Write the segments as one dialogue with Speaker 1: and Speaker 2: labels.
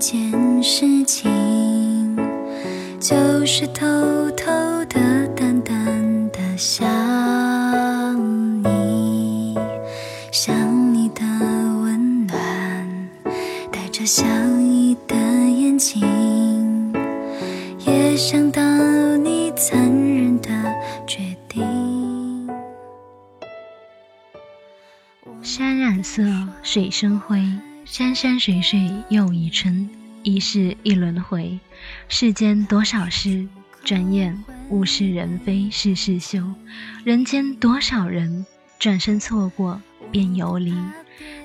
Speaker 1: 件事情就是偷偷的、淡淡的想你，想你的温暖，带着笑意的眼睛，也想到你残忍的决定。
Speaker 2: 山染色，水生辉，山山水水又一春，一世一轮回。世间多少事，转眼物是人非事事休。人间多少人，转身错过便游离。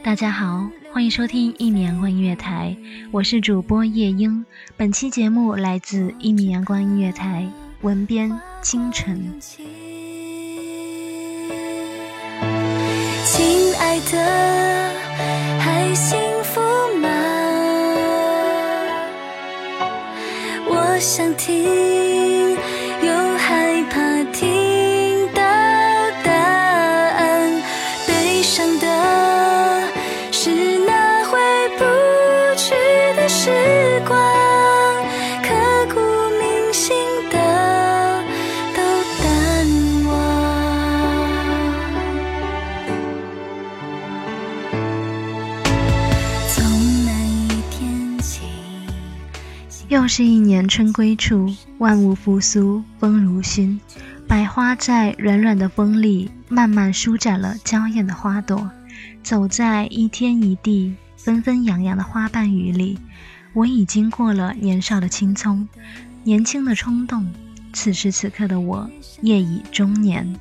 Speaker 2: 大家好，欢迎收听一米阳光音乐台，我是主播夜莺。本期节目来自一米阳光音乐台，文编清晨。
Speaker 1: 亲爱的，还幸想听，又是一
Speaker 2: 年春归处，万物复苏，风如熏，百花在软软的风里慢慢舒展了娇艳的花朵。走在一天一地、纷纷扬扬的花瓣雨里，我已经过了年少的青葱，年轻的冲动。此时此刻的我，业已中年，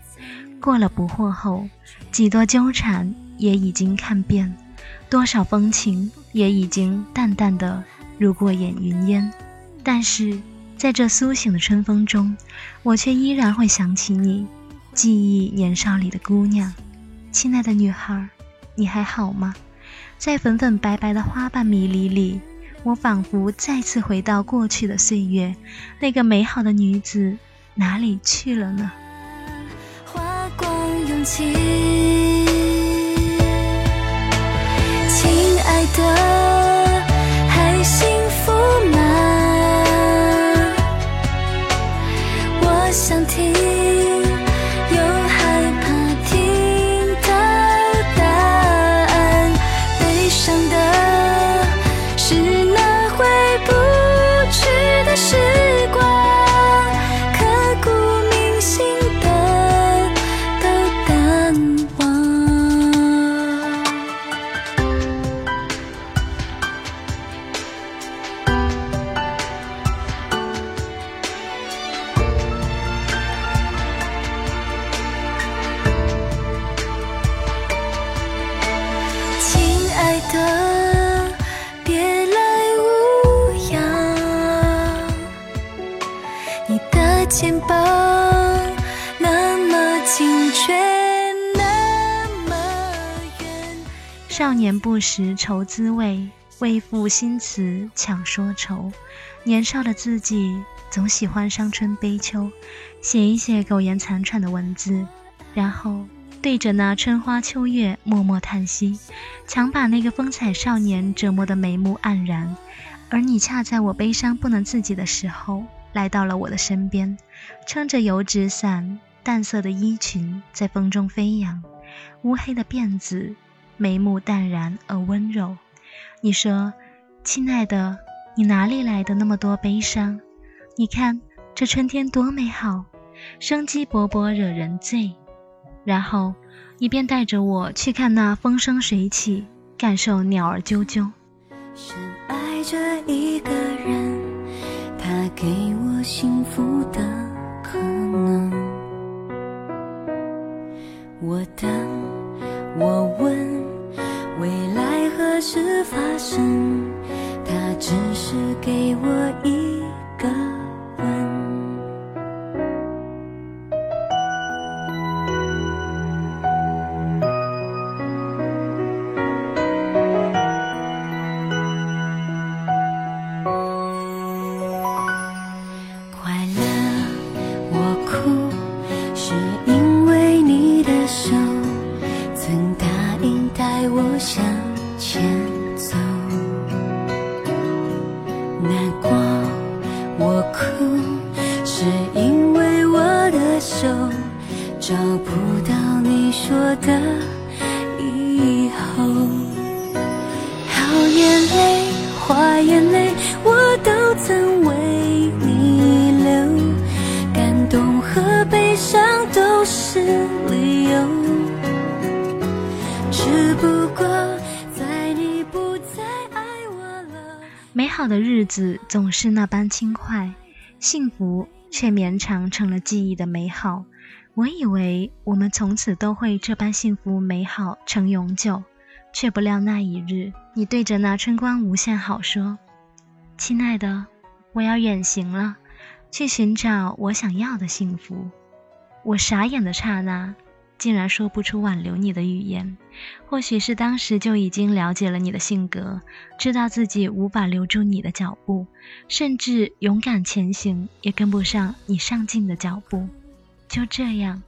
Speaker 2: 过了不惑后，几多纠缠也已经看遍，多少风情也已经淡淡的如过眼云烟。但是在这苏醒的春风中，我却依然会想起你，记忆年少里的姑娘。亲爱的女孩，你还好吗？在粉粉白白的花瓣迷离里，我仿佛再次回到过去的岁月，那个美好的女子哪里去了呢？
Speaker 1: 花光勇气。亲爱的，肩膀，那么近却那么远。
Speaker 2: 少年不识愁滋味，为赋新词强说愁。年少的自己总喜欢伤春悲秋，写一写苟延残喘的文字，然后。对着那春花秋月默默叹息，强把那个风采少年折磨得眉目黯然，而你恰在我悲伤不能自己的时候来到了我的身边，撑着油纸伞，淡色的衣裙在风中飞扬，乌黑的辫子，眉目淡然而温柔。你说：“亲爱的，你哪里来的那么多悲伤？你看这春天多美好，生机勃勃，惹人醉。”然后你便带着我去看那风生水起，感受鸟儿啾啾。
Speaker 1: 深爱着一个人，他给我幸福的可能。我等，我问，未来何时发生？他只是给我一曾
Speaker 2: 答
Speaker 1: 应带我向前走难过我哭是因为我的手找不到你说的以后好眼泪坏眼泪我都曾为你流感动和悲伤都是
Speaker 2: 好的日子总是那般轻快，幸福却绵长成了记忆的美好。我以为我们从此都会这般幸福美好成永久，却不料那一日，你对着那春光无限好说：“亲爱的，我要远行了，去寻找我想要的幸福。”我傻眼的刹那。竟然说不出挽留你的语言，或许是当时就已经了解了你的性格，知道自己无法留住你的脚步，甚至勇敢前行也跟不上你上进的脚步。就这样，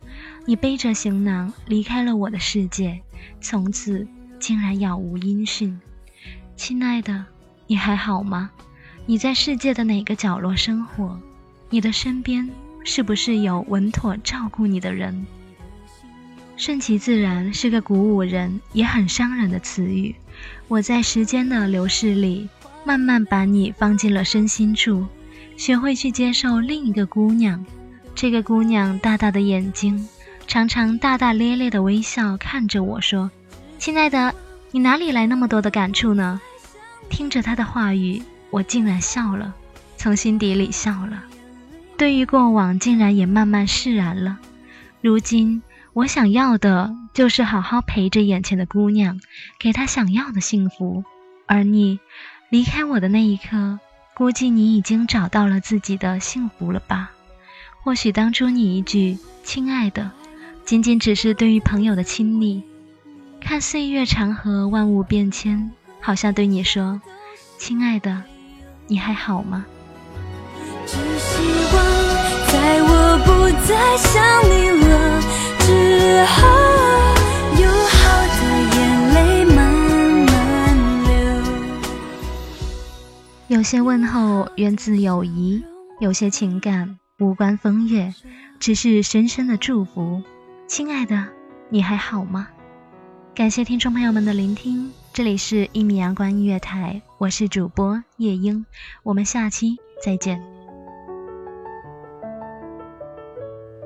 Speaker 2: 你背着行囊离开了我的世界，从此竟然杳无音讯。亲爱的，你还好吗？你在世界的哪个角落生活？你的身边是不是有稳妥照顾你的人？顺其自然是个鼓舞人也很伤人的词语。我在时间的流逝里，慢慢把你放进了身心处，学会去接受另一个姑娘。这个姑娘大大的眼睛，常常大大咧咧的微笑看着我说：“亲爱的，你哪里来那么多的感触呢？”听着她的话语，我竟然笑了，从心底里笑了。对于过往，竟然也慢慢释然了。如今。我想要的就是好好陪着眼前的姑娘，给她想要的幸福。而你离开我的那一刻，估计你已经找到了自己的幸福了吧？或许当初你一句“亲爱的”，仅仅只是对于朋友的亲昵。看岁月长河，万物变迁，好像对你说：“亲爱的，你还好吗？”
Speaker 1: 只希望在我不再想你了。之后，有好的眼泪慢慢流。
Speaker 2: 有些问候源自友谊，有些情感无关风月，只是深深的祝福。亲爱的，你还好吗？感谢听众朋友们的聆听，这里是《一米阳光音乐台》，我是主播夜莺，我们下期再见。